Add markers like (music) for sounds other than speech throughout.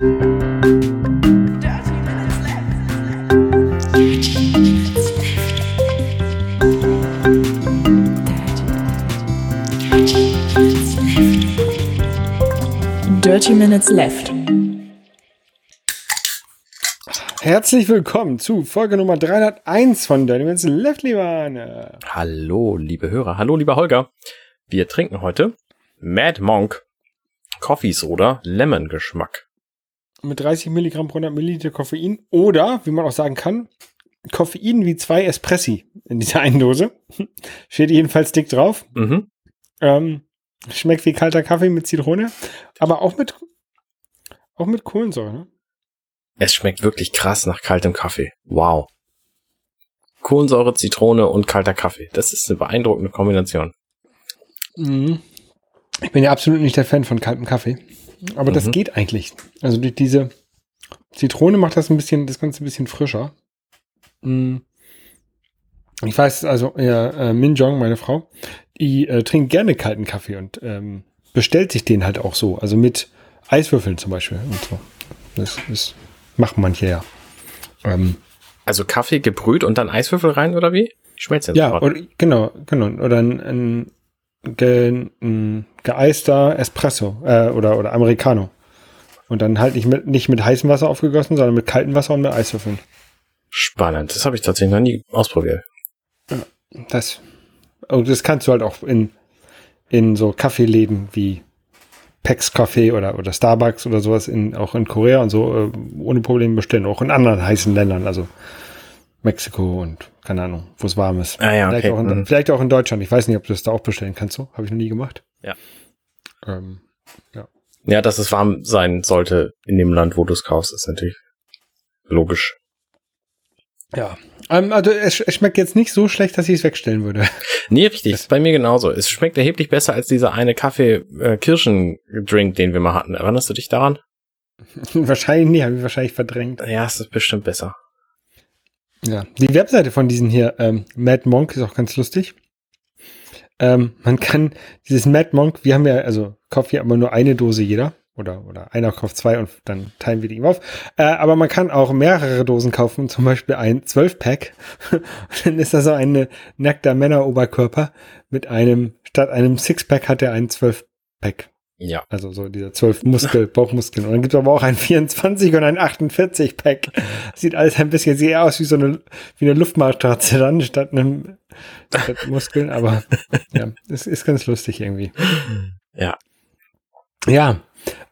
Dirty Minutes Left. Herzlich willkommen zu Folge Nummer 301 von Dirty Minutes Left, lieber Arne. Hallo, liebe Hörer. Hallo, lieber Holger. Wir trinken heute Mad Monk Coffee Soda Lemon Geschmack. Mit 30 Milligramm pro 100 Milliliter Koffein oder, wie man auch sagen kann, Koffein wie zwei Espressi in dieser einen Dose. (laughs) Steht jedenfalls dick drauf. Mhm. Ähm, schmeckt wie kalter Kaffee mit Zitrone, aber auch mit, auch mit Kohlensäure. Ne? Es schmeckt wirklich krass nach kaltem Kaffee. Wow. Kohlensäure, Zitrone und kalter Kaffee. Das ist eine beeindruckende Kombination. Mhm. Ich bin ja absolut nicht der Fan von kaltem Kaffee. Aber das Mhm. geht eigentlich. Also durch diese Zitrone macht das ein bisschen, das Ganze ein bisschen frischer. Mhm. Ich weiß, also ja, äh, Min Jong, meine Frau, die äh, trinkt gerne kalten Kaffee und ähm, bestellt sich den halt auch so. Also mit Eiswürfeln zum Beispiel und so. Das, das machen manche ja. Ähm, Also Kaffee gebrüht und dann Eiswürfel rein oder wie? Schmeckt's jetzt Ja, oder, genau, genau. Oder ein, ein, ge, ein geeister Espresso äh, oder, oder Americano. Und dann halt nicht mit, nicht mit heißem Wasser aufgegossen, sondern mit kaltem Wasser und mit Eiswürfeln. Spannend. Das habe ich tatsächlich noch nie ausprobiert. Das, und das kannst du halt auch in, in so Kaffeeläden wie Pex Café oder, oder Starbucks oder sowas in, auch in Korea und so äh, ohne Probleme bestellen. Auch in anderen heißen Ländern, also Mexiko und keine Ahnung, wo es warm ist. Ah ja, okay. vielleicht, auch in, Mhm. vielleicht auch in Deutschland. Ich weiß nicht, ob du das da auch bestellen kannst. So habe ich noch nie gemacht. Ja. Ähm, Ja, dass es warm sein sollte in dem Land, wo du es kaufst, ist natürlich logisch. ja. Ähm, also es, es schmeckt jetzt nicht so schlecht, dass ich es wegstellen würde. (laughs) Nee, richtig. Das- bei mir genauso. Es schmeckt erheblich besser als dieser eine Kaffee-Kirschen-Drink, den wir mal hatten. Erinnerst du dich daran? (laughs) wahrscheinlich nicht, habe ich wahrscheinlich verdrängt. Ja, es ist bestimmt besser. Ja. Die Webseite von diesen hier, ähm, Mad Monk, ist auch ganz lustig. Ähm, man kann dieses Mad Monk, wir haben ja, also kauft ja immer nur eine Dose jeder. Oder, oder einer kauft zwei und dann teilen wir die ihm auf. Äh, aber man kann auch mehrere Dosen kaufen, zum Beispiel ein 12-Pack. Und (laughs) dann ist da so ein nackter Männeroberkörper mit einem, statt einem Sixpack hat er einen 12-Pack. Ja. Also so dieser 12 Muskel, (laughs) Bauchmuskeln. Und dann gibt es aber auch ein 24 und ein 48 Pack. Sieht alles ein bisschen eher aus wie so eine, wie eine Luftmatratze dann, statt einem, statt Muskeln. Aber (laughs) ja, es ist ganz lustig irgendwie. Ja. Ja.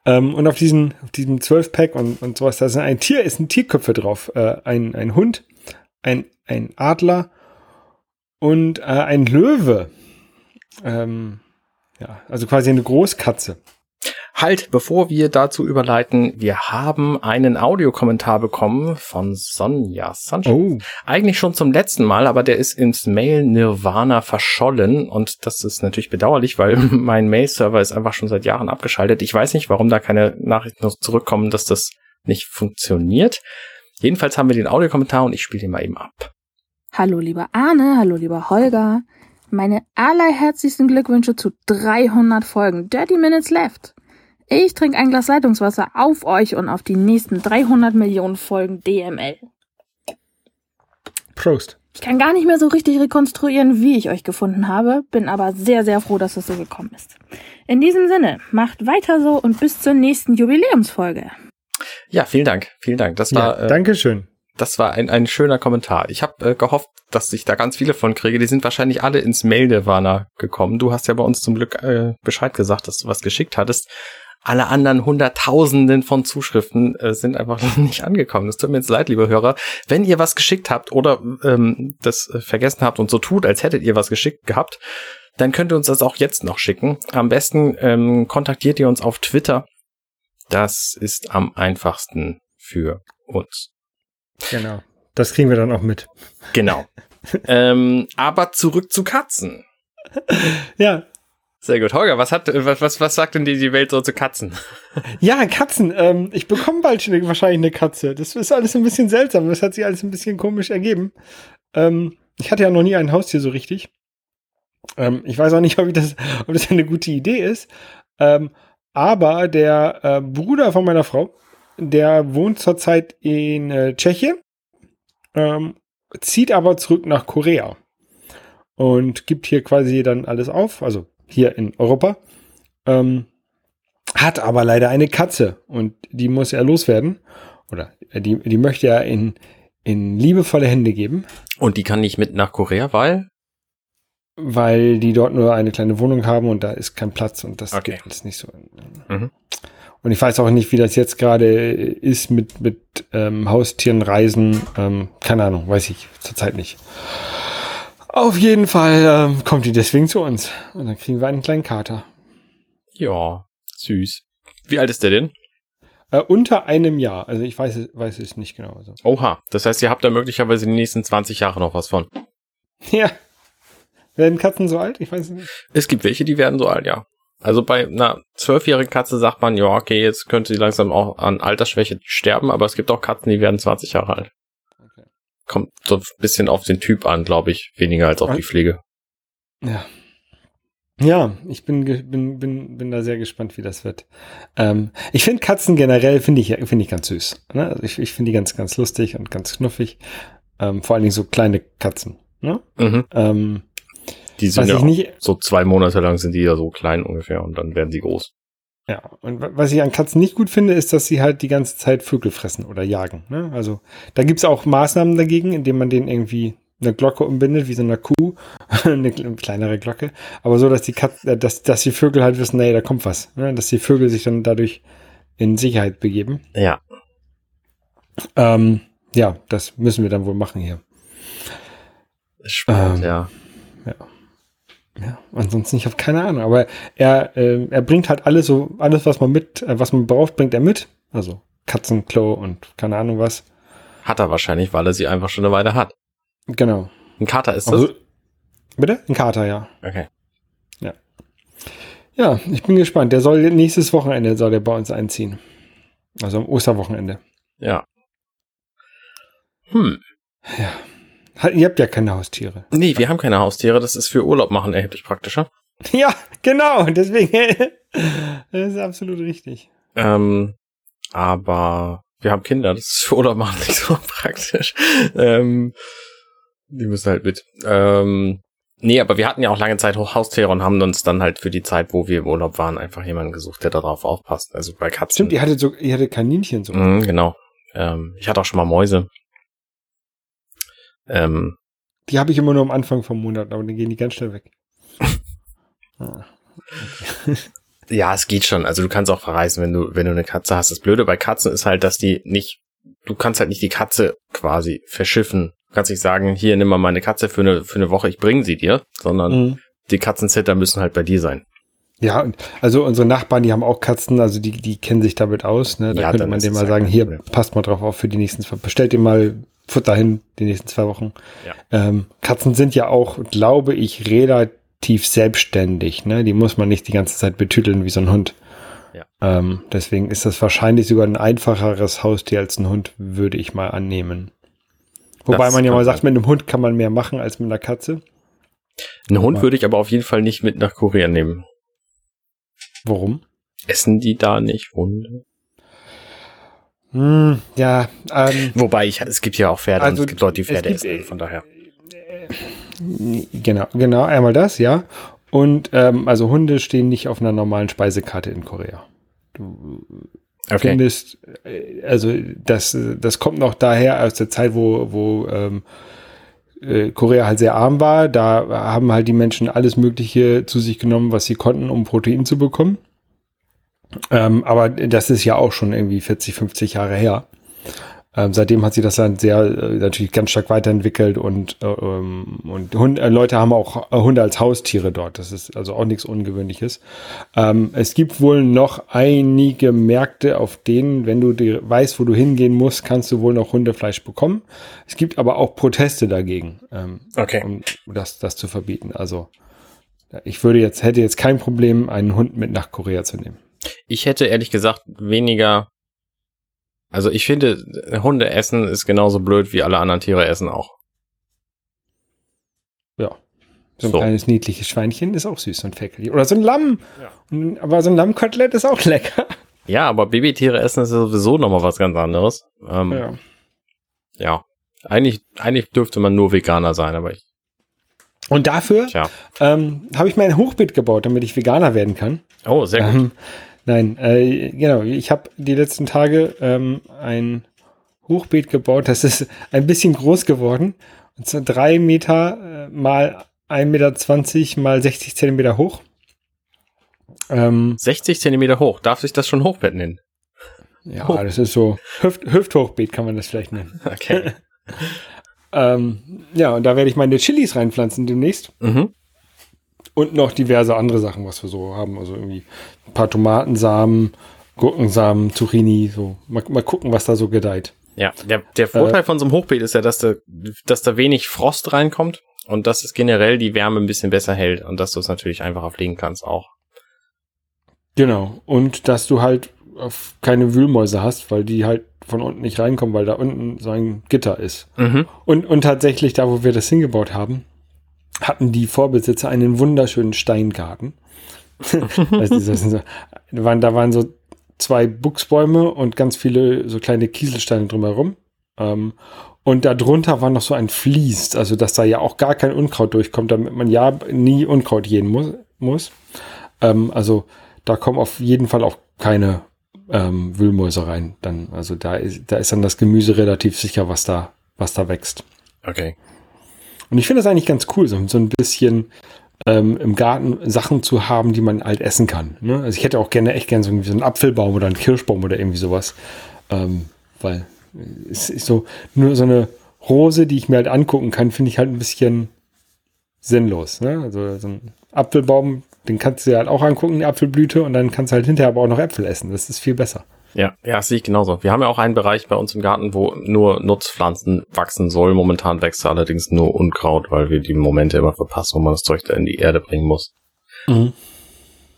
Ähm, und auf diesen, auf diesem 12 Pack und, und sowas, da ist ein Tier, ist ein Tierköpfe drauf. Äh, ein, ein Hund, ein, ein Adler und äh, ein Löwe. Ähm, ja, also quasi eine Großkatze. Halt, bevor wir dazu überleiten, wir haben einen Audiokommentar bekommen von Sonja Sunshine. Oh. Eigentlich schon zum letzten Mal, aber der ist ins Mail Nirvana verschollen und das ist natürlich bedauerlich, weil (laughs) mein Mail-Server ist einfach schon seit Jahren abgeschaltet. Ich weiß nicht, warum da keine Nachrichten noch zurückkommen, dass das nicht funktioniert. Jedenfalls haben wir den Audiokommentar und ich spiele den mal eben ab. Hallo lieber Arne, hallo lieber Holger. Meine allerherzlichsten Glückwünsche zu 300 Folgen Dirty Minutes Left. Ich trinke ein Glas Leitungswasser auf euch und auf die nächsten 300 Millionen Folgen DML. Prost. Ich kann gar nicht mehr so richtig rekonstruieren, wie ich euch gefunden habe, bin aber sehr, sehr froh, dass es so gekommen ist. In diesem Sinne, macht weiter so und bis zur nächsten Jubiläumsfolge. Ja, vielen Dank, vielen Dank. Das war, Ja, äh, Dankeschön. Das war ein, ein schöner Kommentar. Ich habe äh, gehofft, dass ich da ganz viele von kriege. Die sind wahrscheinlich alle ins Mail-Nirvana gekommen. Du hast ja bei uns zum Glück äh, Bescheid gesagt, dass du was geschickt hattest. Alle anderen Hunderttausenden von Zuschriften äh, sind einfach (laughs) nicht angekommen. Es tut mir jetzt leid, liebe Hörer. Wenn ihr was geschickt habt oder ähm, das äh, vergessen habt und so tut, als hättet ihr was geschickt gehabt, dann könnt ihr uns das auch jetzt noch schicken. Am besten ähm, kontaktiert ihr uns auf Twitter. Das ist am einfachsten für uns. Genau. Das kriegen wir dann auch mit. Genau. (laughs) ähm, aber zurück zu Katzen. Ja. Sehr gut. Holger, was hat, was, was, was sagt denn die, die Welt so zu Katzen? Ja, Katzen. Ähm, ich bekomme bald schon wahrscheinlich eine Katze. Das ist alles ein bisschen seltsam. Das hat sich alles ein bisschen komisch ergeben. Ähm, ich hatte ja noch nie ein Haustier so richtig. Ähm, ich weiß auch nicht, ob, ich das, ob das eine gute Idee ist. Ähm, aber der äh, Bruder von meiner Frau, der wohnt zurzeit in äh, Tschechien, ähm, zieht aber zurück nach Korea und gibt hier quasi dann alles auf, also hier in Europa. Ähm, hat aber leider eine Katze und die muss er loswerden. Oder äh, die, die möchte er in, in liebevolle Hände geben. Und die kann nicht mit nach Korea, weil? Weil die dort nur eine kleine Wohnung haben und da ist kein Platz und das Okay. geht alles nicht so. Mhm. Und ich weiß auch nicht, wie das jetzt gerade ist mit, mit ähm, Haustieren, Reisen. Ähm, keine Ahnung, weiß ich zurzeit nicht. Auf jeden Fall ähm, kommt die deswegen zu uns. Und dann kriegen wir einen kleinen Kater. Ja, süß. Wie alt ist der denn? Äh, unter einem Jahr. Also ich weiß, es- weiß es nicht genau. Also. Oha, das heißt, ihr habt da möglicherweise die nächsten 20 Jahre noch was von. Ja. Werden Katzen so alt? Ich weiß es nicht. Es gibt welche, die werden so alt, ja. Also bei einer zwölfjährigen Katze sagt man, ja, okay, jetzt könnte sie langsam auch an Altersschwäche sterben, aber es gibt auch Katzen, die werden 20 Jahre alt. Okay. Kommt so ein bisschen auf den Typ an, glaube ich, weniger als auf die Pflege. Ja. Ja, ich bin, bin, bin, bin da sehr gespannt, wie das wird. Ähm, ich finde Katzen generell, finde ich, finde ich ganz süß. Ne? Also ich ich finde die ganz, ganz lustig und ganz knuffig. Ähm, vor allen Dingen so kleine Katzen. Ne? Mhm. Ähm, Die sind ja nicht, so zwei Monate lang sind die ja so klein ungefähr und dann werden sie groß. ja, und wa- was ich an Katzen nicht gut finde, ist, dass sie halt die ganze Zeit Vögel fressen oder jagen. Ne? Also da gibt's auch Maßnahmen dagegen, indem man denen irgendwie eine Glocke umbindet, wie so eine Kuh, (laughs) eine kle- kleinere Glocke, aber so, dass die Kat äh, dass, dass die Vögel halt wissen, nee, da kommt was, ne? dass die Vögel sich dann dadurch in Sicherheit begeben. Ja. Ähm, ja, das müssen wir dann wohl machen hier. Spannend, Ähm, ja. Ja, ansonsten ich habe keine Ahnung, aber er äh, er bringt halt alles so alles was man mit äh, was man braucht, bringt er mit, also Katzenklo und keine Ahnung was. Hat er wahrscheinlich, weil er sie einfach schon eine Weile hat. Genau. Ein Kater ist das? Also, bitte? Ein Kater, ja. okay. Ja, ich bin gespannt. Der soll nächstes Wochenende soll der bei uns einziehen. Also am Osterwochenende. Ja. Hm. Ha- Ihr habt ja keine Haustiere. Nee, wir haben keine Haustiere. Das ist für Urlaub machen erheblich praktischer. (laughs) Ja, genau. Deswegen. (laughs) das ist absolut richtig. Ähm, aber wir haben Kinder. Das ist für Urlaub machen nicht so (laughs) praktisch. Ähm, die müssen halt mit. Ähm, nee, aber wir hatten ja auch lange Zeit Haustiere und haben uns dann halt für die Zeit, wo wir im Urlaub waren, einfach jemanden gesucht, der darauf aufpasst. Also bei Katzen. Stimmt, ihr hattet so, ihr hattet Kaninchen so. Mhm, genau. Ähm, ich hatte auch schon mal Mäuse. Ähm, Die habe ich immer nur am Anfang vom Monat, aber dann gehen die ganz schnell weg. (laughs) Ah. ja, es geht schon. Also du kannst auch verreisen, wenn du, wenn du eine Katze hast. Das Blöde bei Katzen ist halt, dass die nicht, du kannst halt nicht die Katze quasi verschiffen. Du kannst nicht sagen, hier nimm mal meine Katze für eine, für eine Woche, ich bringe sie dir, sondern Mhm. die Katzenzitter müssen halt bei dir sein. Ja, und also unsere Nachbarn, die haben auch Katzen, also die, die kennen sich damit aus. Ne? Da Ja, könnte man denen mal sagen, hier, passt mal drauf auf für die nächsten bestellt ihr mal Futter hin, die nächsten zwei Wochen. Ja. Ähm, Katzen sind ja auch, glaube ich, relativ selbstständig. Ne? Die muss man nicht die ganze Zeit betüteln wie so ein Hund. Ja. Ähm, deswegen ist das wahrscheinlich sogar ein einfacheres Haustier als ein Hund, würde ich mal annehmen. Wobei Das man ja mal sagt, mit einem Hund kann man mehr machen als mit einer Katze. Einen Hund würde ich aber auf jeden Fall nicht mit nach Korea nehmen. Warum? Essen die da nicht Hunde? Hm, ja, ähm, Wobei ich, es gibt ja auch Pferde Also, und es gibt Leute, die Pferde gibt, essen, äh, von daher. Genau, genau, einmal das, ja. Und ähm, also Hunde stehen nicht auf einer normalen Speisekarte in Korea. Du Okay. findest, äh, also das, das kommt noch daher aus der Zeit, wo, wo ähm, äh, Korea halt sehr arm war. Da haben halt die Menschen alles Mögliche zu sich genommen, was sie konnten, um Protein zu bekommen. Ähm, aber das ist ja auch schon irgendwie 40, 50 Jahre her. Ähm, seitdem hat sich das Land sehr äh, natürlich ganz stark weiterentwickelt und, äh, ähm, und Hund, äh, Leute haben auch äh, Hunde als Haustiere dort. Das ist also auch nichts Ungewöhnliches. Ähm, es gibt wohl noch einige Märkte, auf denen, wenn du dir weißt, wo du hingehen musst, kannst du wohl noch Hundefleisch bekommen. Es gibt aber auch Proteste dagegen, ähm, Okay. um das, das zu verbieten. Also ich würde jetzt, hätte jetzt kein Problem, einen Hund mit nach Korea zu nehmen. Ich hätte ehrlich gesagt weniger. Also ich finde, Hunde essen ist genauso blöd wie alle anderen Tiere essen auch. Ja. So ein So. kleines niedliches Schweinchen ist auch süß, so ein Fäckeli. Oder so ein Lamm. Ja. Aber so ein Lammkotelett ist auch lecker. Ja, aber Babytiere essen ist sowieso nochmal was ganz anderes. Ähm, ja. ja. Eigentlich, eigentlich dürfte man nur Veganer sein, aber ich. Und dafür ähm, habe ich mir ein Hochbeet gebaut, damit ich Veganer werden kann. Oh, sehr gut. Ähm, nein, äh, genau. Ich habe die letzten Tage ähm, ein Hochbeet gebaut. Das ist ein bisschen groß geworden. Und zwar drei Meter äh, mal 1,20 Meter mal 60 Zentimeter hoch. Ähm, 60 Zentimeter hoch. Darf sich das schon Hochbett nennen? Ja, Hoch. das ist so Hüft, Hüfthochbeet kann man das vielleicht nennen. Okay. (laughs) ähm, ja, und da werde ich meine Chilis reinpflanzen demnächst. Mhm. Und noch diverse andere Sachen, was wir so haben. Also irgendwie ein paar Tomatensamen, Gurkensamen, Zucchini. So mal, mal gucken, was da so gedeiht. Ja, der, der Vorteil äh, von so einem Hochbeet ist ja, dass da, dass da wenig Frost reinkommt und dass es generell die Wärme ein bisschen besser hält und dass du es natürlich einfach pflegen kannst auch. Genau. Und dass du halt keine Wühlmäuse hast, weil die halt von unten nicht reinkommen, weil da unten so ein Gitter ist. Mhm. Und, und tatsächlich, da wo wir das hingebaut haben, hatten die Vorbesitzer einen wunderschönen Steingarten. (laughs) da, waren, da waren so zwei Buchsbäume und ganz viele so kleine Kieselsteine drumherum. Ähm, und darunter war noch so ein Fließ, also dass da ja auch gar kein Unkraut durchkommt, damit man ja nie Unkraut jähen muss. muss. Ähm, also da kommen auf jeden Fall auch keine ähm, Wühlmäuse rein. Dann, also da ist, da ist dann das Gemüse relativ sicher, was da, was da wächst. Okay. Und ich finde das eigentlich ganz cool, so, so ein bisschen ähm, im Garten Sachen zu haben, die man halt essen kann. Ne? Also ich hätte auch gerne echt gerne so, so einen Apfelbaum oder einen Kirschbaum oder irgendwie sowas. Ähm, weil es ist so, nur so eine Rose, die ich mir halt angucken kann, finde ich halt ein bisschen sinnlos. Ne? Also so ein Apfelbaum den kannst du dir halt auch angucken, die Apfelblüte, und dann kannst du halt hinterher aber auch noch Äpfel essen. Das ist viel besser. Ja, ja, sehe ich genauso. Wir haben ja auch einen Bereich bei uns im Garten, wo nur Nutzpflanzen wachsen soll. Momentan wächst allerdings nur Unkraut, weil wir die Momente immer verpassen, wo man das Zeug da in die Erde bringen muss. Mhm.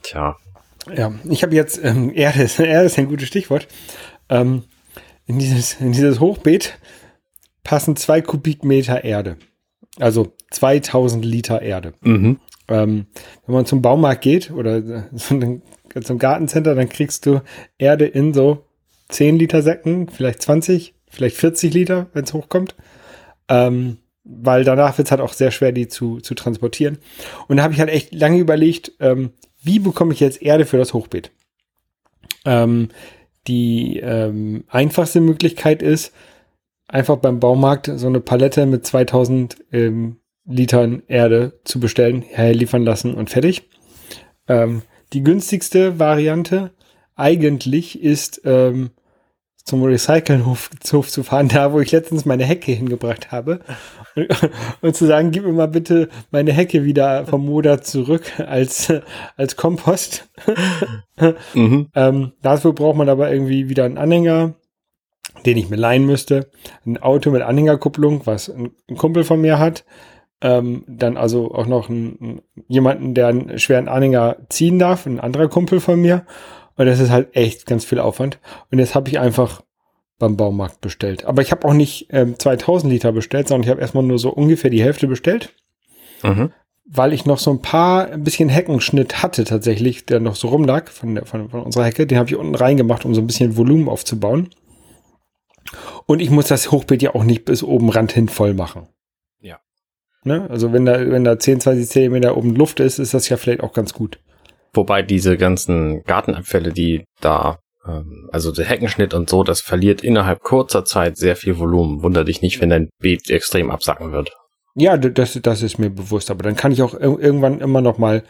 Tja. Ja, ich habe jetzt, ähm, Erde, (laughs) Erde ist ein gutes Stichwort. Ähm, in, dieses, in dieses Hochbeet passen zwei Kubikmeter Erde. Also 2000 Liter Erde. Mhm. Ähm, wenn man zum Baumarkt geht oder (laughs) zum Gartencenter, dann kriegst du Erde in so 10 Liter Säcken, vielleicht 20, vielleicht 40 Liter, wenn es hochkommt. Ähm, weil danach wird es halt auch sehr schwer, die zu, zu transportieren. Und da habe ich halt echt lange überlegt, ähm, wie bekomme ich jetzt Erde für das Hochbeet? Ähm, die ähm, einfachste Möglichkeit ist, einfach beim Baumarkt so eine Palette mit 2000 ähm, Litern Erde zu bestellen, herliefern lassen und fertig. Ähm, die günstigste Variante eigentlich ist ähm, zum Recycelnhof zu fahren, da wo ich letztens meine Hecke hingebracht habe und, (laughs) und, zu sagen, gib mir mal bitte meine Hecke wieder vom Moder zurück als, als Kompost. (laughs) mhm. ähm, dafür braucht man aber irgendwie wieder einen Anhänger, den ich mir leihen müsste, ein Auto mit Anhängerkupplung, was ein Kumpel von mir hat, ähm, dann also auch noch einen, jemanden, der einen schweren Anhänger ziehen darf, ein anderer Kumpel von mir. Und das ist halt echt ganz viel Aufwand. Und jetzt habe ich einfach beim Baumarkt bestellt. Aber ich habe auch nicht ähm, 2000 Liter bestellt, sondern ich habe erstmal nur so ungefähr die Hälfte bestellt. Mhm. Weil ich noch so ein paar, ein bisschen Heckenschnitt hatte tatsächlich, der noch so rumlag von, der, von, von unserer Hecke. Den habe ich unten reingemacht, um so ein bisschen Volumen aufzubauen. Und ich muss das Hochbeet ja auch nicht bis oben Rand hin voll machen. Ne? Also wenn da, wenn da 10, 20 Zentimeter oben Luft ist, ist das ja vielleicht auch ganz gut. Wobei diese ganzen Gartenabfälle, die da, ähm, also der Heckenschnitt und so, das verliert innerhalb kurzer Zeit sehr viel Volumen. Wunder dich nicht, wenn dein Beet extrem absacken wird. Ja, das, das ist mir bewusst, aber dann kann ich auch irgendwann immer noch mal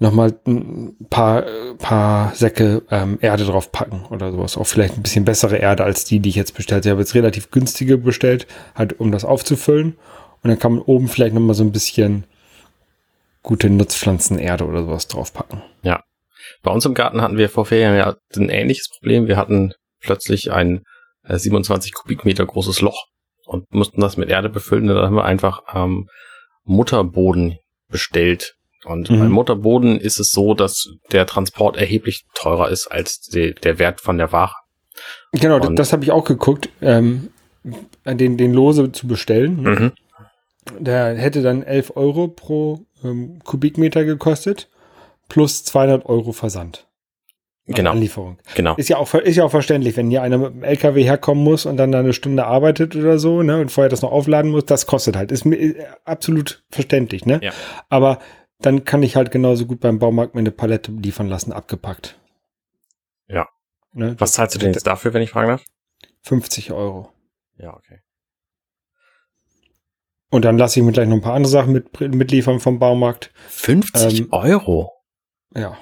noch mal ein paar, paar Säcke ähm, Erde drauf packen oder sowas. Auch vielleicht ein bisschen bessere Erde als die, die ich jetzt bestellt habe. Ich habe jetzt relativ günstige bestellt, halt um das aufzufüllen. Und dann kann man oben vielleicht nochmal so ein bisschen gute Nutzpflanzenerde oder sowas draufpacken. Ja. Bei uns im Garten hatten wir vor vier Jahren ja ein ähnliches Problem. Wir hatten plötzlich ein 27 äh, Kubikmeter großes Loch und mussten das mit Erde befüllen. Da haben wir einfach ähm, Mutterboden bestellt. Und mhm. beim Mutterboden ist es so, dass der Transport erheblich teurer ist als die, der Wert von der Ware. Genau, und das, das habe ich auch geguckt, ähm, den, den Lose zu bestellen. Mhm. Der hätte dann 11 Euro pro ähm, Kubikmeter gekostet, plus 200 Euro Versand. Genau. Anlieferung. Genau. Ist ja auch, ist ja auch verständlich, wenn hier einer mit dem LKW herkommen muss und dann da eine Stunde arbeitet oder so, ne, und vorher das noch aufladen muss, das kostet halt. Ist mir äh, absolut verständlich, ne? Ja. Aber dann kann ich halt genauso gut beim Baumarkt mir eine Palette liefern lassen, abgepackt. Ja. Ne? Was zahlst du denn jetzt dafür, wenn ich fragen darf? 50 Euro. Ja, okay. Und dann lasse ich mir gleich noch ein paar andere Sachen mit, mitliefern vom Baumarkt. 50 Ähm, Euro Ja.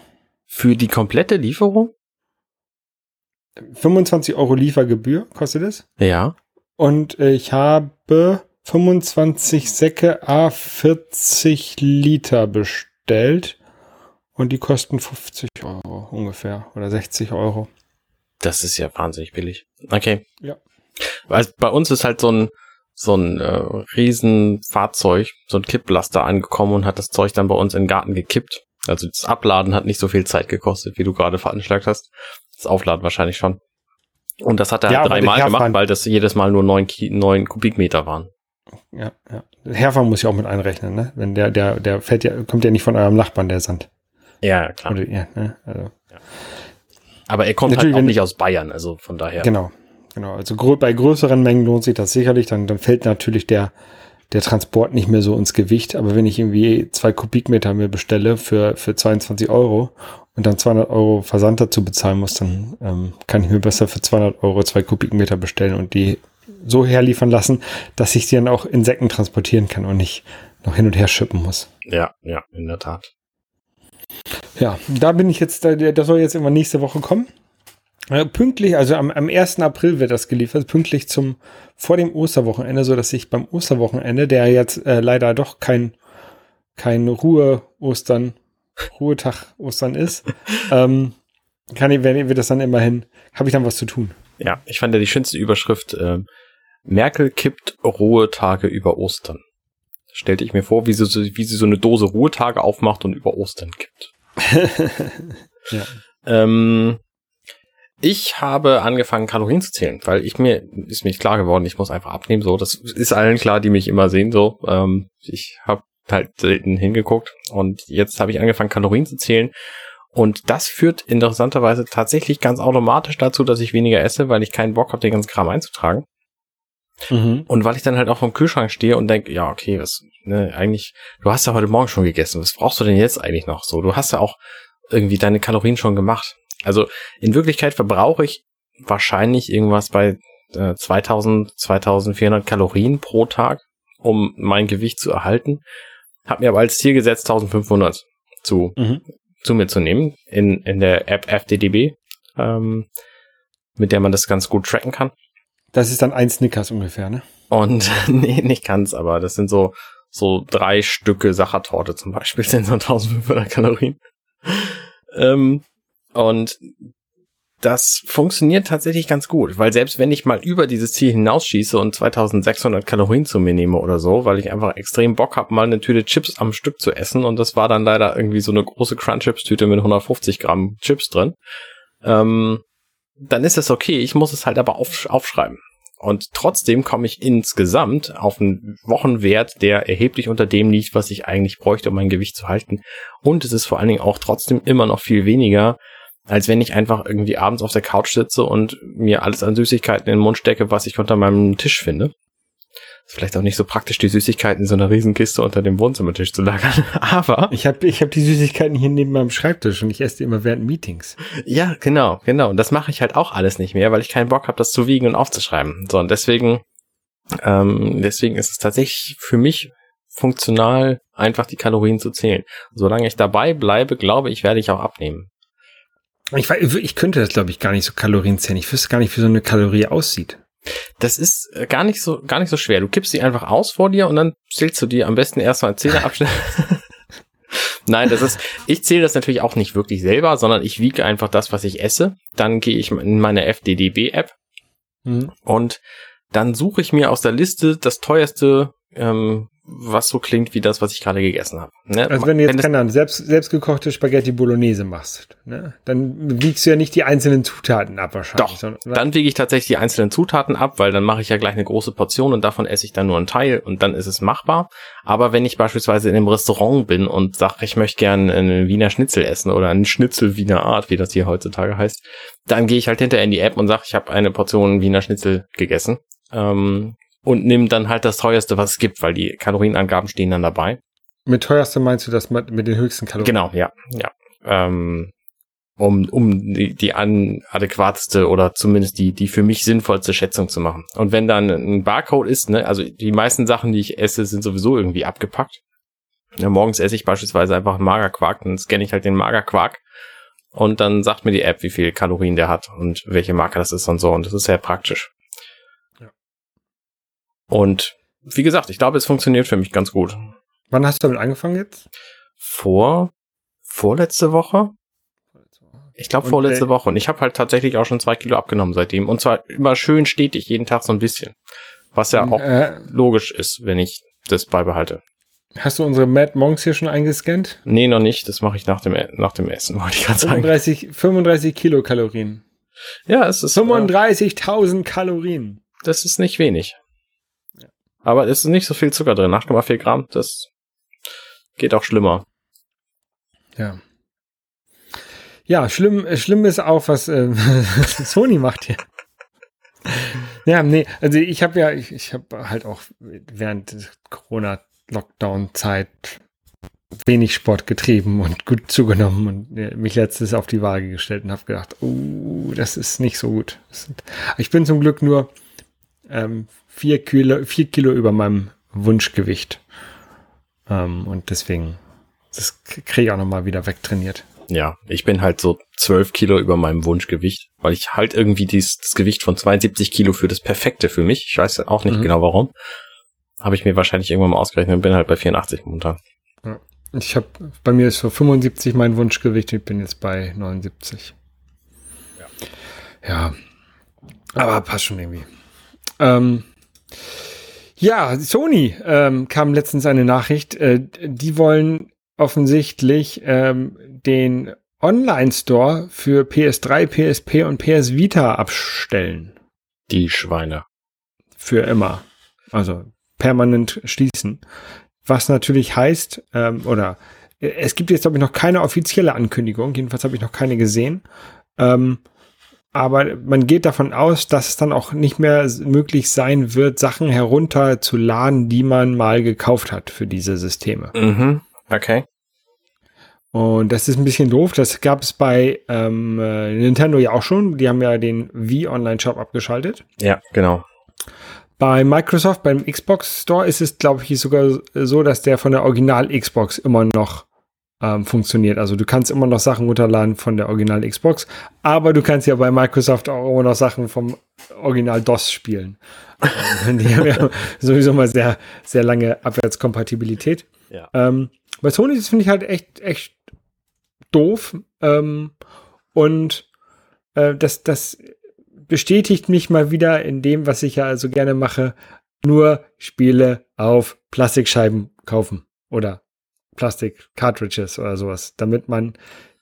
für die komplette Lieferung? 25 Euro Liefergebühr kostet es. Ja. Und äh, ich habe 25 Säcke A 40 Liter bestellt. Und die kosten 50 Euro ungefähr. Oder 60 Euro. Das ist ja wahnsinnig billig. Okay. Ja. Weil bei uns ist halt so ein so ein äh, Riesenfahrzeug, so ein Kipplaster angekommen und hat das Zeug dann bei uns in den Garten gekippt. Also das Abladen hat nicht so viel Zeit gekostet, wie du gerade veranschlagt hast. Das Aufladen wahrscheinlich schon. Und das hat er Ja, halt dreimal gemacht, weil das jedes Mal nur neun, Ki neun Kubikmeter waren. Ja, ja. Herfahren muss ich auch mit einrechnen, ne? Wenn der, der, der fällt ja, kommt ja nicht von eurem Nachbarn, der Sand. Ja, klar. Oder, ja, ne? Also, Aber er kommt Natürlich, halt auch nicht aus Bayern, also von daher. Genau. Genau. Also bei größeren Mengen lohnt sich das sicherlich. Dann, dann fällt natürlich der, der Transport nicht mehr so ins Gewicht. Aber wenn ich irgendwie zwei Kubikmeter mir bestelle für, für 22 Euro und dann 200 Euro Versand dazu bezahlen muss, dann ähm, kann ich mir besser für 200 Euro zwei Kubikmeter bestellen und die so herliefern lassen, dass ich die dann auch in Säcken transportieren kann und nicht noch hin und her schippen muss. Ja, ja, in der Tat. Ja, da bin ich jetzt, da- das soll jetzt immer nächste Woche kommen. Äh, Pünktlich, also am, am 1. April wird das geliefert, pünktlich zum, vor dem Osterwochenende, so dass ich beim Osterwochenende, der jetzt äh, leider doch kein, kein Ruhe-Ostern, Ruhetag Ostern ist, (laughs) ähm, kann ich, wenn wir das dann immerhin, habe ich dann was zu tun. Ja, ich fand ja die schönste Überschrift, ähm, Merkel kippt Ruhetage über Ostern. Stellte ich mir vor, wie sie, so- wie sie so eine Dose Ruhetage aufmacht und über Ostern kippt. Ja. (laughs) Ähm, ich habe angefangen, Kalorien zu zählen, weil ich mir, ist mir klar geworden, ich muss einfach abnehmen, so. Das ist allen klar, die mich immer sehen, so. Ähm, ich habe halt selten hingeguckt und jetzt habe ich angefangen, Kalorien zu zählen. Und das führt interessanterweise tatsächlich ganz automatisch dazu, dass ich weniger esse, weil ich keinen Bock habe, den ganzen Kram einzutragen. Mhm. Und weil ich dann halt auch vom Kühlschrank stehe und denke, ja, okay, was, ne, eigentlich, du hast ja heute Morgen schon gegessen, was brauchst du denn jetzt eigentlich noch so? Du hast ja auch irgendwie deine Kalorien schon gemacht. Also in Wirklichkeit verbrauche ich wahrscheinlich irgendwas bei äh, 2000, 2400 Kalorien pro Tag, um mein Gewicht zu erhalten. Hab mir aber als Ziel gesetzt, 1500 zu, Mhm. zu mir zu nehmen in, in der App FDDB, ähm, mit der man das ganz gut tracken kann. Das ist dann ein Snickers ungefähr, ne? Und (laughs) nee, nicht ganz, aber das sind so, so drei Stücke Sachertorte zum Beispiel, (laughs) sind so 1500 Kalorien. ähm, und das funktioniert tatsächlich ganz gut, weil selbst wenn ich mal über dieses Ziel hinausschieße und 2600 Kalorien zu mir nehme oder so, weil ich einfach extrem Bock habe, mal eine Tüte Chips am Stück zu essen und das war dann leider irgendwie so eine große Crunchips-Tüte mit 150 Gramm Chips drin, ähm, dann ist das okay. Ich muss es halt aber auf, aufschreiben. Und trotzdem komme ich insgesamt auf einen Wochenwert, der erheblich unter dem liegt, was ich eigentlich bräuchte, um mein Gewicht zu halten. Und es ist vor allen Dingen auch trotzdem immer noch viel weniger, als wenn ich einfach irgendwie abends auf der Couch sitze und mir alles an Süßigkeiten in den Mund stecke, was ich unter meinem Tisch finde. Ist vielleicht auch nicht so praktisch, die Süßigkeiten in so einer Riesenkiste unter dem Wohnzimmertisch zu lagern. (laughs) Aber Ich habe ich hab die Süßigkeiten hier neben meinem Schreibtisch und ich esse die immer während Meetings. Ja, genau, genau. Und das mache ich halt auch alles nicht mehr, weil ich keinen Bock habe, das zu wiegen und aufzuschreiben. So, und deswegen, ähm, deswegen ist es tatsächlich für mich funktional, einfach die Kalorien zu zählen. Solange ich dabei bleibe, glaube ich, werde ich auch abnehmen. Ich, ich könnte das, glaube ich, gar nicht so Kalorien zählen. Ich wüsste gar nicht, wie so eine Kalorie aussieht. Das ist äh, gar nicht so, gar nicht so schwer. Du kippst sie einfach aus vor dir und dann zählst du dir am besten erstmal Zähne abschneiden. (laughs) Nein, das ist, ich zähle das natürlich auch nicht wirklich selber, sondern ich wiege einfach das, was ich esse. Dann gehe ich in meine FDDB-App Mhm. und dann suche ich mir aus der Liste das teuerste, ähm, was so klingt wie das, was ich gerade gegessen habe. Ne? Also wenn du jetzt, keine Ahnung, selbst, selbstgekochte Spaghetti Bolognese machst, ne? dann wiegst du ja nicht die einzelnen Zutaten ab wahrscheinlich. Doch, sondern, Dann wiege ich tatsächlich die einzelnen Zutaten ab, weil dann mache ich ja gleich eine große Portion und davon esse ich dann nur einen Teil und dann ist es machbar. Aber wenn ich beispielsweise in einem Restaurant bin und sage, ich möchte gerne einen Wiener Schnitzel essen oder einen Schnitzel Wiener Art, wie das hier heutzutage heißt, dann gehe ich halt hinterher in die App und sage, ich habe eine Portion Wiener Schnitzel gegessen ähm, und nimm dann halt das teuerste, was es gibt, weil die Kalorienangaben stehen dann dabei. mit teuerste meinst du das mit mit den höchsten Kalorien? Genau, ja, ja. Ähm, um, um die, die an adäquateste oder zumindest die, die für mich sinnvollste Schätzung zu machen. Und wenn dann ein Barcode ist, ne, also die meisten Sachen, die ich esse, sind sowieso irgendwie abgepackt. Ja, morgens esse ich beispielsweise einfach einen Magerquark, dann scanne ich halt den Magerquark und dann sagt mir die App, wie viel Kalorien der hat und welche Marke das ist und so. Und das ist sehr praktisch. Und wie gesagt, ich glaube, es funktioniert für mich ganz gut. Wann hast du damit angefangen jetzt? Vor vorletzte Woche? Ich glaube vorletzte äh, Woche. Und ich habe halt tatsächlich auch schon zwei Kilo abgenommen seitdem. Und zwar immer schön stetig, jeden Tag so ein bisschen. Was ja auch Äh, logisch ist, wenn ich das beibehalte. hast du unsere Mad Monks hier schon eingescannt? Nee, noch nicht. Das mache ich nach dem, nach dem Essen, (laughs) wollte ich gerade sagen. 35, 35 Kilokalorien. Ja, es ist, äh, 35.000 Kalorien. das ist nicht wenig. Aber es ist nicht so viel Zucker drin. 8,4 Gramm, das geht auch schlimmer. Ja. Ja, schlimm, schlimm ist auch, was äh, (laughs) Sony macht hier. Ja, nee, also ich habe ja, ich, ich habe halt auch während Corona-Lockdown-Zeit wenig Sport getrieben und gut zugenommen und mich letztes auf die Waage gestellt und habe gedacht, oh, das ist nicht so gut. Ich bin zum Glück nur ähm, vier, Kilo, vier Kilo über meinem Wunschgewicht. Ähm, und deswegen, das kriege ich auch nochmal wieder wegtrainiert. Ja, ich bin halt so 12 Kilo über meinem Wunschgewicht, weil ich halt irgendwie dies, das Gewicht von 72 Kilo für das Perfekte für mich. Ich weiß auch nicht Mhm. genau warum. Habe ich mir wahrscheinlich irgendwann mal ausgerechnet und bin halt bei 84 momentan. Ich habe, bei mir ist so 75 mein Wunschgewicht, ich bin jetzt bei 79. Ja. Aber passt schon irgendwie. Ähm, ja, Sony ähm, kam letztens eine Nachricht, äh, die wollen offensichtlich ähm, den Online-Store für PS3, PSP und PS Vita abstellen. Die Schweine. für immer. Also permanent schließen. Was natürlich heißt, ähm, oder äh, es gibt jetzt, glaube ich, noch keine offizielle Ankündigung, jedenfalls habe ich noch keine gesehen. Ähm, aber man geht davon aus, dass es dann auch nicht mehr möglich sein wird, Sachen herunterzuladen, die man mal gekauft hat für diese Systeme. Mhm. Okay. Und das ist ein bisschen doof. Das gab es bei ähm, äh, Nintendo ja auch schon. Die haben ja den Wii Online Shop abgeschaltet. Ja, genau. Bei Microsoft, beim Xbox Store ist es, glaube ich, sogar so, dass der von der Original Xbox immer noch ähm, funktioniert. Also du kannst immer noch Sachen runterladen von der Original Xbox, aber du kannst ja bei Microsoft auch immer noch Sachen vom Original DOS spielen. ähm, die haben ja (laughs) sowieso mal sehr, sehr lange Abwärtskompatibilität. Ja. Ähm, bei Sony das finde ich halt echt, echt doof. Ähm, und äh, das, das bestätigt mich mal wieder in dem, was ich ja also gerne mache, nur Spiele auf Plastikscheiben kaufen oder Plastik-Cartridges oder sowas, damit man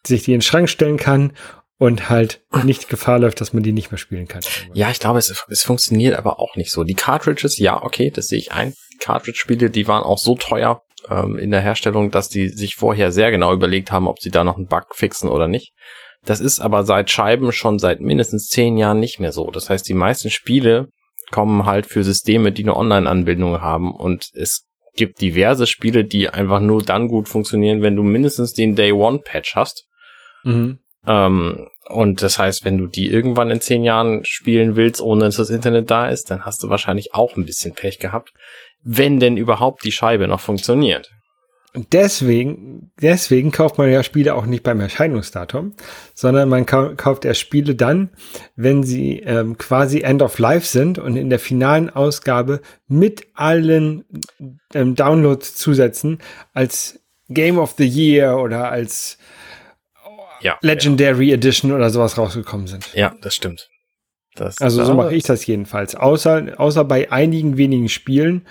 sich die in den Schrank stellen kann und halt nicht Gefahr läuft, dass man die nicht mehr spielen kann. Ja, ich glaube, es, es funktioniert aber auch nicht so. Die Cartridges, ja, okay, das sehe ich ein. Cartridge-Spiele, die waren auch so teuer ähm, in der Herstellung, dass die sich vorher sehr genau überlegt haben, ob sie da noch einen Bug fixen oder nicht. Das ist aber seit Scheiben schon seit mindestens zehn Jahren nicht mehr so. Das heißt, die meisten Spiele kommen halt für Systeme, die eine Online-Anbindung haben und es gibt diverse Spiele, die einfach nur dann gut funktionieren, wenn du mindestens den Day-One-Patch hast. Mhm. Ähm, und das heißt, wenn du die irgendwann in zehn Jahren spielen willst, ohne dass das Internet da ist, dann hast du wahrscheinlich auch ein bisschen Pech gehabt. Wenn denn überhaupt die Scheibe noch funktioniert. Und deswegen, deswegen kauft man ja Spiele auch nicht beim Erscheinungsdatum, sondern man kau kauft erst Spiele dann, wenn sie ähm, quasi End of Life sind und in der finalen Ausgabe mit allen ähm, Downloads-Zusätzen als Game of the Year oder als Ja. Legendary Edition oder sowas rausgekommen sind. Ja, das stimmt. Das, Also so mache ich das jedenfalls. Außer, außer bei einigen wenigen Spielen,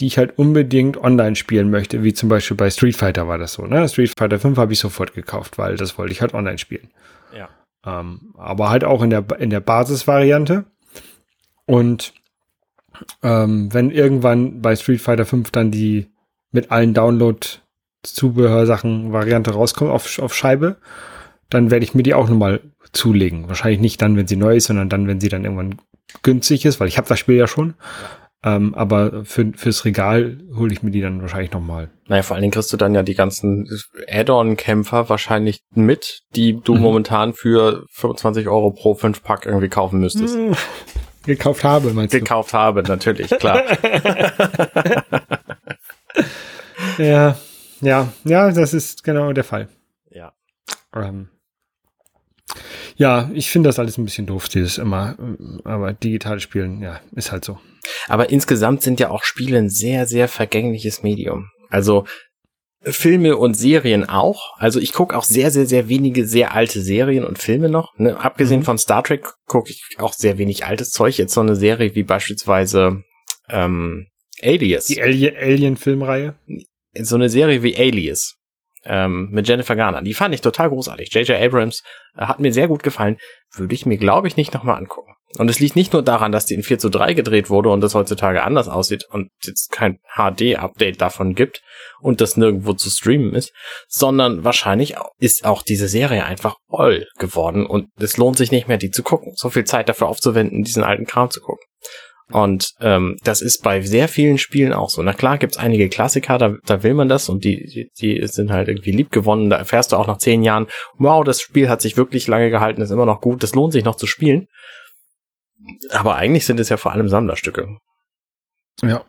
die ich halt unbedingt online spielen möchte, wie zum Beispiel bei Street Fighter war das so. Ne? Street Fighter 5 habe ich sofort gekauft, weil das wollte ich halt online spielen. Ja. Ähm, aber halt auch in der, in der Basisvariante. Und ähm, wenn irgendwann bei Street Fighter 5 dann die mit allen Download-Zubehörsachen Variante rauskommt auf, auf Scheibe, dann werde ich mir die auch nochmal zulegen. Wahrscheinlich nicht dann, wenn sie neu ist, sondern dann, wenn sie dann irgendwann günstig ist, weil ich habe das Spiel ja schon. Ähm, aber für, fürs Regal hole ich mir die dann wahrscheinlich nochmal. Naja, vor allen Dingen kriegst du dann ja die ganzen Add-on-Kämpfer wahrscheinlich mit, die du mhm. momentan für 25 Euro pro 5 Pack irgendwie kaufen müsstest. Mhm. Gekauft habe, meinst du? Gekauft habe, natürlich, klar. (laughs) (laughs) ja, ja, ja, das ist genau der Fall. Ja. Ähm, ja, ich finde das alles ein bisschen doof, dieses immer, aber digital spielen, ja, ist halt so. Aber insgesamt sind ja auch Spiele ein sehr, sehr vergängliches Medium. Also Filme und Serien auch. Also ich gucke auch sehr, sehr, sehr wenige sehr alte Serien und Filme noch. Ne? Abgesehen mhm. von Star Trek gucke ich auch sehr wenig altes Zeug. Jetzt so eine Serie wie beispielsweise ähm, Alias. Die Alien-Filmreihe? so eine Serie wie Alias ähm, mit Jennifer Garner. Die fand ich total großartig. J.J. Abrams äh, hat mir sehr gut gefallen. Würde ich mir, glaube ich, nicht nochmal angucken. Und es liegt nicht nur daran, dass die in 4 zu 3 gedreht wurde und das heutzutage anders aussieht und jetzt kein HD-Update davon gibt und das nirgendwo zu streamen ist, sondern wahrscheinlich ist auch diese Serie einfach all geworden und es lohnt sich nicht mehr, die zu gucken. So viel Zeit dafür aufzuwenden, diesen alten Kram zu gucken. Und ähm, das ist bei sehr vielen Spielen auch so. Na klar gibt's einige Klassiker, da, da will man das und die, die, die sind halt irgendwie lieb gewonnen. Da erfährst du auch nach zehn Jahren, wow, das Spiel hat sich wirklich lange gehalten, ist immer noch gut, das lohnt sich noch zu spielen. Aber eigentlich sind es ja vor allem Sammlerstücke. Ja,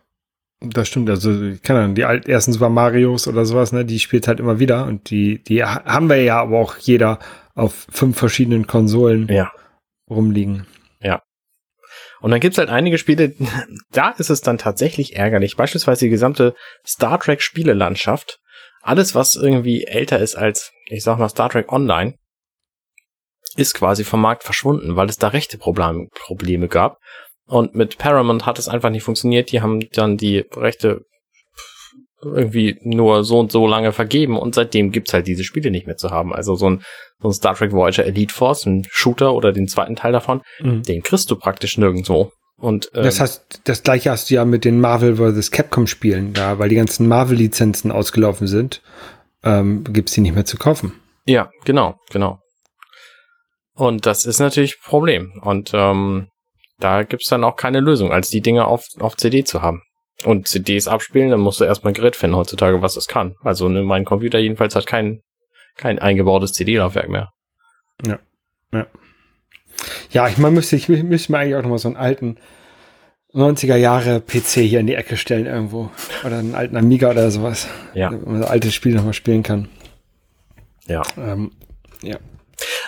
das stimmt. Also, ich kann dann die alten ersten Super Marios oder sowas, ne, die spielt halt immer wieder und die, die haben wir ja aber auch jeder auf fünf verschiedenen Konsolen ja. rumliegen. Und dann gibt's halt einige Spiele, (laughs) da ist es dann tatsächlich ärgerlich. Beispielsweise die gesamte Star Trek Spielelandschaft. Alles, was irgendwie älter ist als, ich sag mal, Star Trek Online, ist quasi vom Markt verschwunden, weil es da rechte Probleme, Probleme gab. Und mit Paramount hat es einfach nicht funktioniert. Die haben dann die Rechte irgendwie nur so und so lange vergeben und seitdem gibt's halt diese Spiele nicht mehr zu haben. Also so ein, so ein Star Trek Voyager Elite Force, ein Shooter oder den zweiten Teil davon, mhm. den kriegst du praktisch nirgendwo. Und, ähm, das heißt, das gleiche hast du ja mit den Marvel vs. Capcom Spielen da, weil die ganzen Marvel-Lizenzen ausgelaufen sind, ähm, gibt's die nicht mehr zu kaufen. Ja, genau, genau. Und das ist natürlich ein Problem. Und ähm, da gibt's dann auch keine Lösung, als die Dinge auf, auf CD zu haben. Und CDs abspielen, dann musst du erstmal ein Gerät finden heutzutage, was das kann. Also ne, mein Computer jedenfalls hat kein, kein eingebautes CD-Laufwerk mehr. Ja. Ja. Ja, ich meine, müsste, ich müsste mir eigentlich auch nochmal so einen alten 90er Jahre PC hier in die Ecke stellen irgendwo. Oder einen alten Amiga oder sowas. Ja. Wo man so alte Spiele nochmal spielen kann. Ja. Ähm, ja.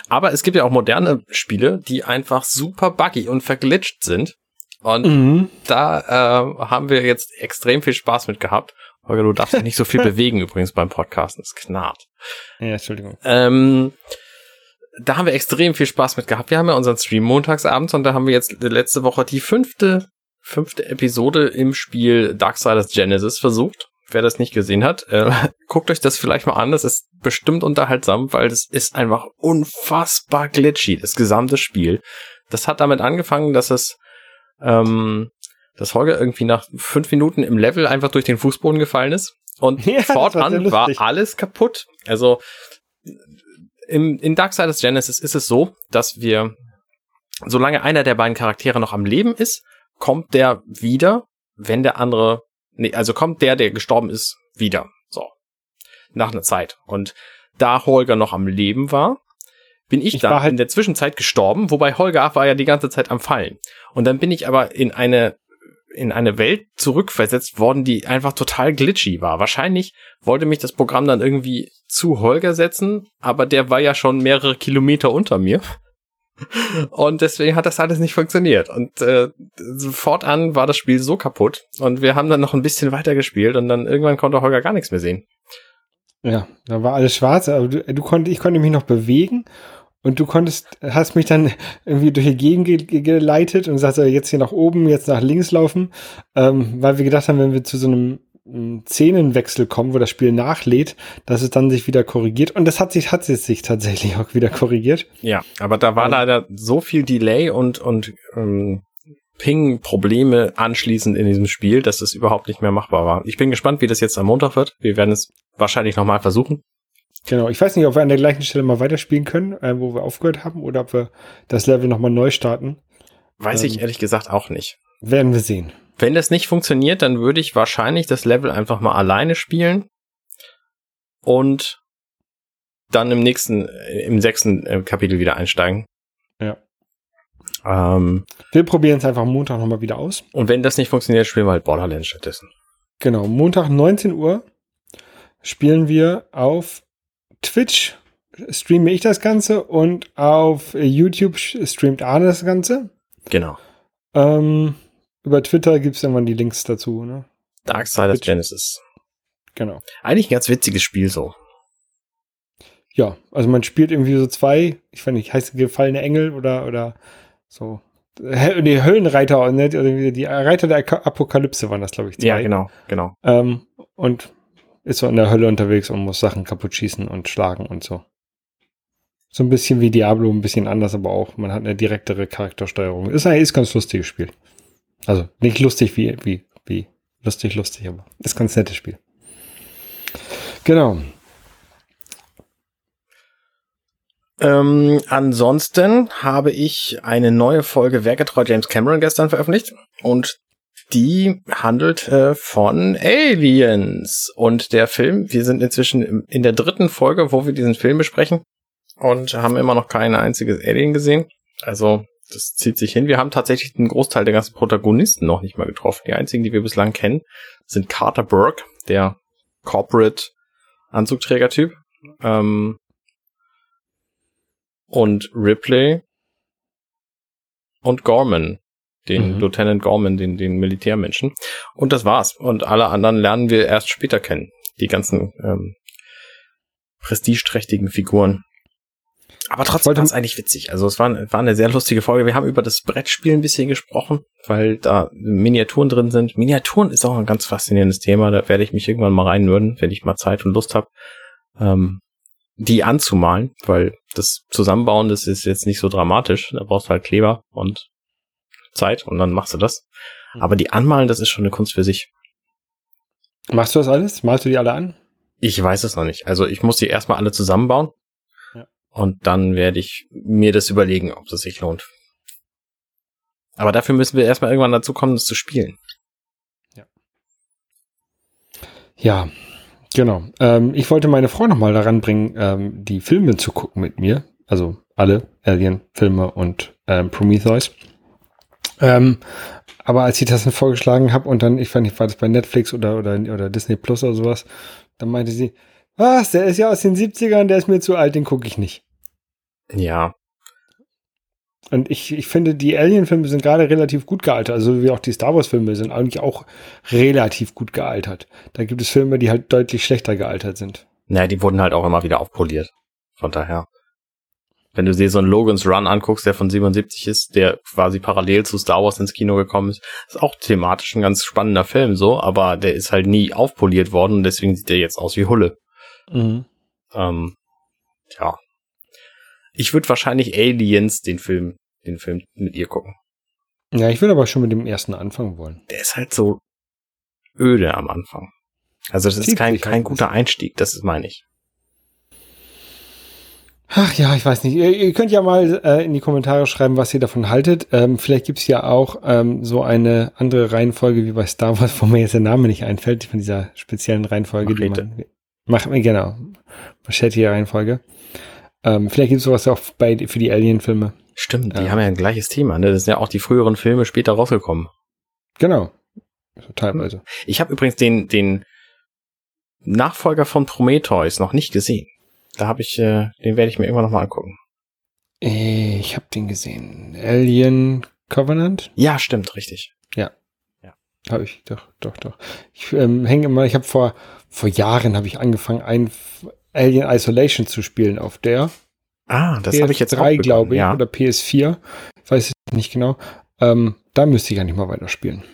Aber es gibt ja auch moderne Spiele, die einfach super buggy und verglitscht sind. Und mhm. da äh, haben wir jetzt extrem viel Spaß mit gehabt. Holger, du darfst dich nicht so viel (laughs) bewegen übrigens beim Podcasten. Es knarrt. Ja, Entschuldigung. Ähm, da haben wir extrem viel Spaß mit gehabt. Wir haben ja unseren Stream montagsabends und da haben wir jetzt letzte Woche die fünfte, fünfte Episode im Spiel Darksiders Genesis versucht. Wer das nicht gesehen hat, äh, (laughs) guckt euch das vielleicht mal an. Das ist bestimmt unterhaltsam, weil das ist einfach unfassbar glitchy, das gesamte Spiel. Das hat damit angefangen, dass es ähm, dass Holger irgendwie nach fünf Minuten im Level einfach durch den Fußboden gefallen ist. Und (laughs) ja, fortan war, war alles kaputt. Also im, in Darksiders Genesis ist es so, dass wir, solange einer der beiden Charaktere noch am Leben ist, kommt der wieder, wenn der andere, nee, also kommt der, der gestorben ist, wieder. So. Nach einer Zeit. Und da Holger noch am Leben war, bin ich, ich dann halt in der Zwischenzeit gestorben, wobei Holger war ja die ganze Zeit am Fallen. Und dann bin ich aber in eine in eine Welt zurückversetzt worden, die einfach total glitchy war. Wahrscheinlich wollte mich das Programm dann irgendwie zu Holger setzen, aber der war ja schon mehrere Kilometer unter mir. (laughs) Und deswegen hat das alles nicht funktioniert. Und äh, fortan war das Spiel so kaputt. Und wir haben dann noch ein bisschen weiter gespielt und dann irgendwann konnte Holger gar nichts mehr sehen. Ja, da war alles schwarz, aber du, du konnt, ich konnte mich noch bewegen Und du konntest, hast mich dann (laughs) irgendwie durch die Gegend ge geleitet und gesagt, jetzt hier nach oben, jetzt nach links laufen, ähm, weil wir gedacht haben, wenn wir zu so einem Szenenwechsel kommen, wo das Spiel nachlädt, dass es dann sich wieder korrigiert. Und das hat sich, hat es sich tatsächlich (laughs) auch wieder korrigiert. Ja, aber da war leider so viel Delay und, und ähm, Ping-Probleme anschließend in diesem Spiel, dass es überhaupt nicht mehr machbar war. Ich bin gespannt, wie das jetzt am Montag wird. Wir werden es wahrscheinlich nochmal versuchen. Genau, ich weiß nicht, ob wir an der gleichen Stelle mal weiterspielen können, äh, wo wir aufgehört haben, oder ob wir das Level nochmal neu starten. Weiß ähm, ich ehrlich gesagt auch nicht. Werden wir sehen. Wenn das nicht funktioniert, dann würde ich wahrscheinlich das Level einfach mal alleine spielen und dann im nächsten, im sechsten äh, Kapitel wieder einsteigen. Ja. Ähm, wir probieren es einfach Montag nochmal wieder aus. Und wenn das nicht funktioniert, spielen wir halt Borderlands stattdessen. Genau, Montag 19 Uhr spielen wir auf Twitch streame ich das Ganze und auf YouTube streamt Arne das Ganze. Genau. Ähm, über Twitter gibt es irgendwann die Links dazu, ne? Darksiders Genesis. Genau. Eigentlich ein ganz witziges Spiel so. Ja, also man spielt irgendwie so zwei, ich weiß nicht, heißt gefallene Engel oder, oder so. Die Höllenreiter, ne? die Reiter der Apokalypse waren das, glaube ich. Zwei. Ja, genau, genau. Ähm, und ist so in der Hölle unterwegs und muss Sachen kaputt schießen und schlagen und so. So ein bisschen wie Diablo, ein bisschen anders, aber auch, man hat eine direktere Charaktersteuerung. Ist ein ist ganz lustiges Spiel. Also nicht lustig wie, wie, wie lustig, lustig, aber ist ganz nettes Spiel. Genau. Ähm, ansonsten habe ich eine neue Folge Werketreu James Cameron gestern veröffentlicht und die handelt äh, von Aliens und der Film. Wir sind inzwischen in der dritten Folge, wo wir diesen Film besprechen und haben immer noch kein einziges Alien gesehen. Also das zieht sich hin. Wir haben tatsächlich den Großteil der ganzen Protagonisten noch nicht mal getroffen. Die einzigen, die wir bislang kennen, sind Carter Burke, der Corporate Anzugträger-Typ, ähm, und Ripley und Gorman, den mhm. Lieutenant Gorman, den, den Militärmenschen. Und das war's. Und alle anderen lernen wir erst später kennen. Die ganzen ähm, prestigeträchtigen Figuren. Aber trotzdem war es eigentlich witzig. Also es war, war eine sehr lustige Folge. Wir haben über das Brettspiel ein bisschen gesprochen, weil da Miniaturen drin sind. Miniaturen ist auch ein ganz faszinierendes Thema. Da werde ich mich irgendwann mal reinwürden, wenn ich mal Zeit und Lust habe, ähm, die anzumalen, weil das Zusammenbauen, das ist jetzt nicht so dramatisch. Da brauchst du halt Kleber und Zeit und dann machst du das. Mhm. Aber die anmalen, das ist schon eine Kunst für sich. Machst du das alles? Malst du die alle an? Ich weiß es noch nicht. Also ich muss die erstmal alle zusammenbauen. Ja. Und dann werde ich mir das überlegen, ob das sich lohnt. Aber dafür müssen wir erstmal irgendwann dazu kommen, das zu spielen. Ja. Ja, genau. Ähm, ich wollte meine Frau nochmal daran bringen, ähm, die Filme zu gucken mit mir. Also alle Alien-Filme und ähm, Prometheus. Ähm, aber als ich das dann vorgeschlagen habe und dann, ich fand, ich war das bei Netflix oder, oder, oder Disney Plus oder sowas, dann meinte sie, was, der ist ja aus den 70ern, der ist mir zu alt, den gucke ich nicht. Ja. Und ich, ich finde, die Alien-Filme sind gerade relativ gut gealtert, also wie auch die Star Wars-Filme sind eigentlich auch relativ gut gealtert. Da gibt es Filme, die halt deutlich schlechter gealtert sind. Naja, die wurden halt auch immer wieder aufpoliert. Von daher wenn du dir so einen Logan's Run anguckst, der von 77 ist, der quasi parallel zu Star Wars ins Kino gekommen ist, ist auch thematisch ein ganz spannender Film so, aber der ist halt nie aufpoliert worden und deswegen sieht der jetzt aus wie Hulle. Mhm. Ähm, ja. Ich würde wahrscheinlich Aliens den Film, den Film mit ihr gucken. Ja, ich würde aber schon mit dem ersten anfangen wollen. Der ist halt so öde am Anfang. Also das ist kein, kein guter Einstieg, das ist meine ich. Ach ja, ich weiß nicht. Ihr, ihr könnt ja mal äh, in die Kommentare schreiben, was ihr davon haltet. Ähm, vielleicht gibt's ja auch ähm, so eine andere Reihenfolge wie bei Star Wars, wo mir jetzt der Name nicht einfällt, von dieser speziellen Reihenfolge. Machete. Die man, mach, genau, Machete-Reihenfolge. Ähm, vielleicht gibt's sowas auch bei, für die Alien-Filme. Stimmt, die ähm, haben ja ein gleiches Thema. Ne? Das sind ja auch die früheren Filme später rausgekommen. Genau, teilweise. Ich habe übrigens den, den Nachfolger von Prometheus noch nicht gesehen. Da habe ich, äh, den werde ich mir irgendwann nochmal angucken. Äh, ich habe den gesehen. Alien Covenant? Ja, stimmt, richtig. Ja. Ja. Habe ich, doch, doch, doch. Ich ähm, hänge immer, ich habe vor, vor Jahren habe ich angefangen, ein Alien Isolation zu spielen auf der. Ah, das habe ich jetzt drei, glaube ich, ja. oder PS4, weiß ich nicht genau. Ähm, da müsste ich nicht mal weiterspielen.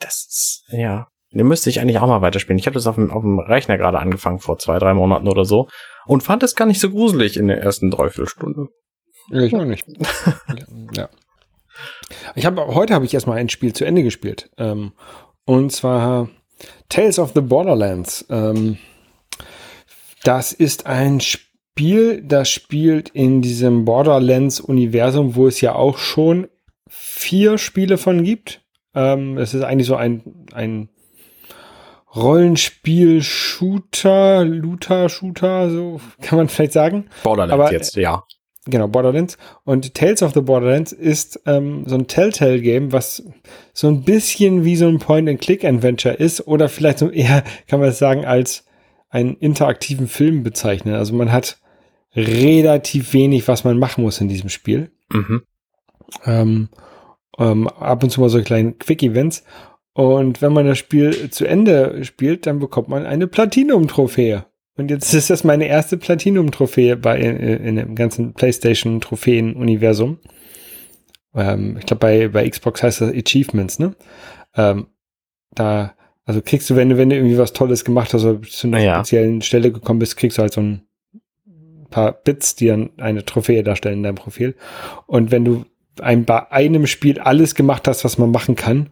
Das ist, ja. Den müsste ich eigentlich auch mal weiterspielen. Ich habe das auf dem, auf dem Rechner gerade angefangen, vor zwei, drei Monaten oder so. Und fand es gar nicht so gruselig in der ersten Dreiviertelstunde. Ja, ich auch nicht. (laughs) ja. Ich habe heute habe ich erstmal ein Spiel zu Ende gespielt. Ähm, und zwar Tales of the Borderlands. Ähm, das ist ein Spiel, das spielt in diesem Borderlands-Universum, wo es ja auch schon vier Spiele von gibt. Ähm, es ist eigentlich so ein, ein Rollenspiel-Shooter, Looter-Shooter, so kann man vielleicht sagen. Borderlands Aber, jetzt, ja. Genau, Borderlands. Und Tales of the Borderlands ist ähm, so ein Telltale-Game, was so ein bisschen wie so ein Point-and-Click-Adventure ist oder vielleicht so eher, (laughs) kann man es sagen, als einen interaktiven Film bezeichnen. Also man hat relativ wenig, was man machen muss in diesem Spiel. Mhm. Ähm, ähm, ab und zu mal so kleine Quick-Events. Und wenn man das Spiel zu Ende spielt, dann bekommt man eine Platinum-Trophäe. Und jetzt ist das meine erste Platinum-Trophäe bei in, in dem ganzen PlayStation-Trophäen-Universum. Ähm, ich glaube, bei, bei Xbox heißt das Achievements, ne? Ähm, da, also kriegst du, wenn du, wenn du irgendwie was Tolles gemacht hast oder zu einer Ja. speziellen Stelle gekommen bist, kriegst du halt so ein paar Bits, die dann eine Trophäe darstellen in deinem Profil. Und wenn du ein, bei einem Spiel alles gemacht hast, was man machen kann,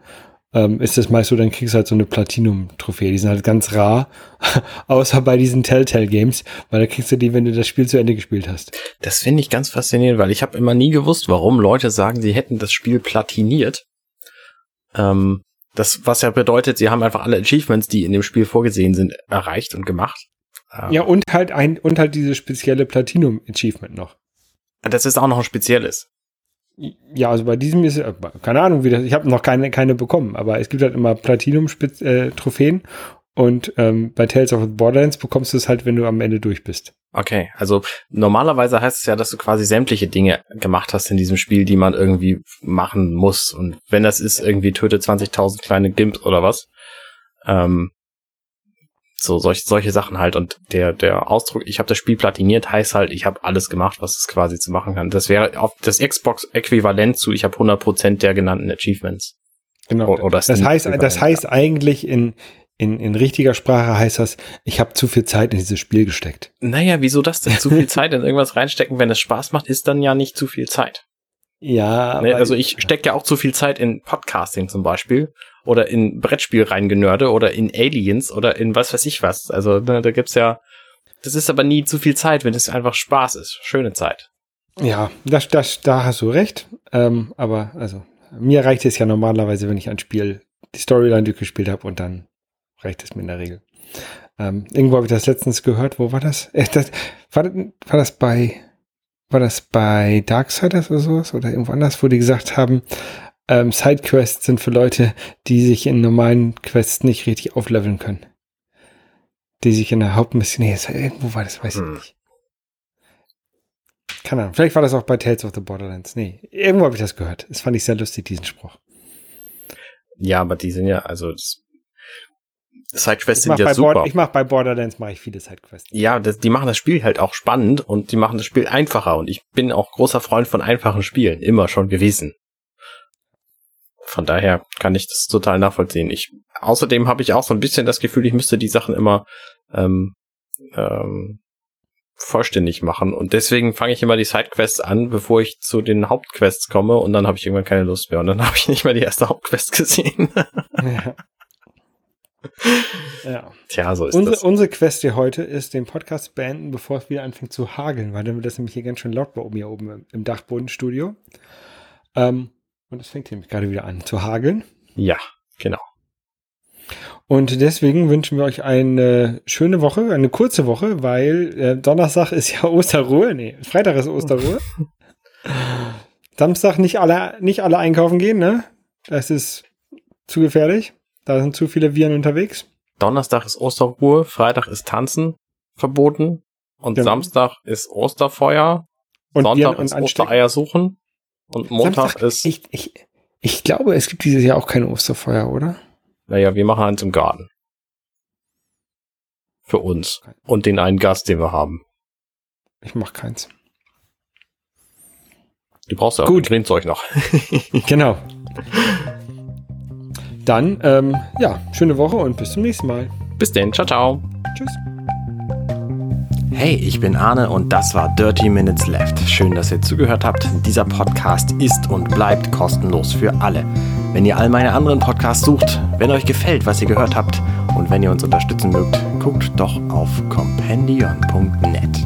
ähm, ist es meist so, dann kriegst du halt so eine Platinum-Trophäe. Die sind halt ganz rar, (laughs) außer bei diesen Telltale-Games, weil da kriegst du die, wenn du das Spiel zu Ende gespielt hast. Das finde ich ganz faszinierend, weil ich habe immer nie gewusst, warum Leute sagen, sie hätten das Spiel platiniert. Ähm, das, was ja bedeutet, sie haben einfach alle Achievements, die in dem Spiel vorgesehen sind, erreicht und gemacht. Ähm, Ja, und halt ein, und halt dieses spezielle Platinum-Achievement noch. Das ist auch noch ein spezielles. Ja, also bei diesem ist, äh, keine Ahnung, wie das, ich habe noch keine, keine bekommen, aber es gibt halt immer Platinum-Trophäen und ähm, bei Tales of the Borderlands bekommst du es halt, wenn du am Ende durch bist. Okay, also normalerweise heißt es ja, dass du quasi sämtliche Dinge gemacht hast in diesem Spiel, die man irgendwie machen muss. Und wenn das ist, irgendwie töte 20.000 kleine Gimps oder was. Ähm, so solche, solche Sachen halt. Und der, der Ausdruck, ich habe das Spiel platiniert, heißt halt, ich habe alles gemacht, was es quasi zu machen kann. Das wäre auf das Xbox-Äquivalent zu, ich habe 100% der genannten Achievements. Genau. Oder das heißt, das heißt eigentlich in, in, in richtiger Sprache heißt das, ich habe zu viel Zeit in dieses Spiel gesteckt. Naja, wieso das denn? Zu viel Zeit in irgendwas reinstecken, wenn es Spaß macht, ist dann ja nicht zu viel Zeit. Ja, Ne, also ich stecke ja auch zu viel Zeit in Podcasting zum Beispiel oder in Brettspiel reingenörde oder in Aliens oder in was weiß ich was. Also ne, da gibt's ja, das ist aber nie zu viel Zeit, wenn es einfach Spaß ist. Schöne Zeit. Ja, das, das, da hast du recht. Ähm, aber also mir reicht es ja normalerweise, wenn ich ein Spiel die Storyline durchgespielt habe und dann reicht es mir in der Regel. Ähm, irgendwo habe ich das letztens gehört. Wo war das? Äh, das war, das- war das bei war das bei Darksiders oder sowas oder irgendwo anders, wo die gesagt haben, ähm, Sidequests sind für Leute, die sich in normalen Quests nicht richtig aufleveln können. Die sich in der Hauptmission, nee, es- irgendwo war das, weiß ich Hm. nicht. Keine Ahnung, vielleicht war das auch bei Tales of the Borderlands. Nee, irgendwo habe ich das gehört. Das fand ich sehr lustig, diesen Spruch. Ja, aber die sind ja, also das, Sidequests sind mache ja super. Bord- ich mach bei Borderlands mache ich viele Sidequests. ja, das, die machen das Spiel halt auch spannend und die machen das Spiel einfacher und ich bin auch großer Freund von einfachen Spielen, immer schon gewesen. Von daher kann ich das total nachvollziehen. Ich, außerdem habe ich auch so ein bisschen das Gefühl, ich müsste die Sachen immer ähm, ähm, vollständig machen und deswegen fange ich immer die Sidequests an, bevor ich zu den Hauptquests komme und dann habe ich irgendwann keine Lust mehr und dann (laughs) habe ich nicht mehr die erste Hauptquest gesehen. ja. (laughs) ja. Tja, so ist Unsere, das. unsere Quest hier heute ist, den Podcast beenden, bevor es wieder anfängt zu hageln, weil dann wird das nämlich hier ganz schön laut bei oben hier oben im, im Dachbodenstudio. Ähm, und es fängt nämlich gerade wieder an zu hageln. Ja, genau. Und deswegen wünschen wir euch eine schöne Woche, eine kurze Woche, weil äh, Donnerstag ist ja (laughs) Osterruhe. Nee, Freitag ist Osterruhe. (laughs) Samstag nicht alle, nicht alle einkaufen gehen, ne? Das ist zu gefährlich. Da sind zu viele Viren unterwegs. Donnerstag ist Osterruhe, Freitag ist Tanzen verboten und Genau. Samstag ist Osterfeuer, Und Sonntag ist. Ostereier suchen und Montag Samstag, ist, Ich, ich, ich glaube, es gibt dieses Jahr auch kein Osterfeuer, oder? naja, wir machen eins im Garten. Für uns und den einen Gast, den wir haben. Ich mach keins. Du brauchst ja auch Gut. Grünzeug noch. Genau. (laughs) Dann, ähm, ja, schöne Woche und bis zum nächsten Mal. Bis denn. Ciao, ciao. Tschüss. Hey, ich bin Arne und das war Dirty Minutes Left. Schön, dass ihr zugehört habt. Dieser Podcast ist und bleibt kostenlos für alle. Wenn ihr all meine anderen Podcasts sucht, wenn euch gefällt, was ihr gehört habt und wenn ihr uns unterstützen mögt, guckt doch auf compendion.net.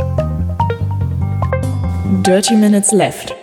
Dirty Minutes Left.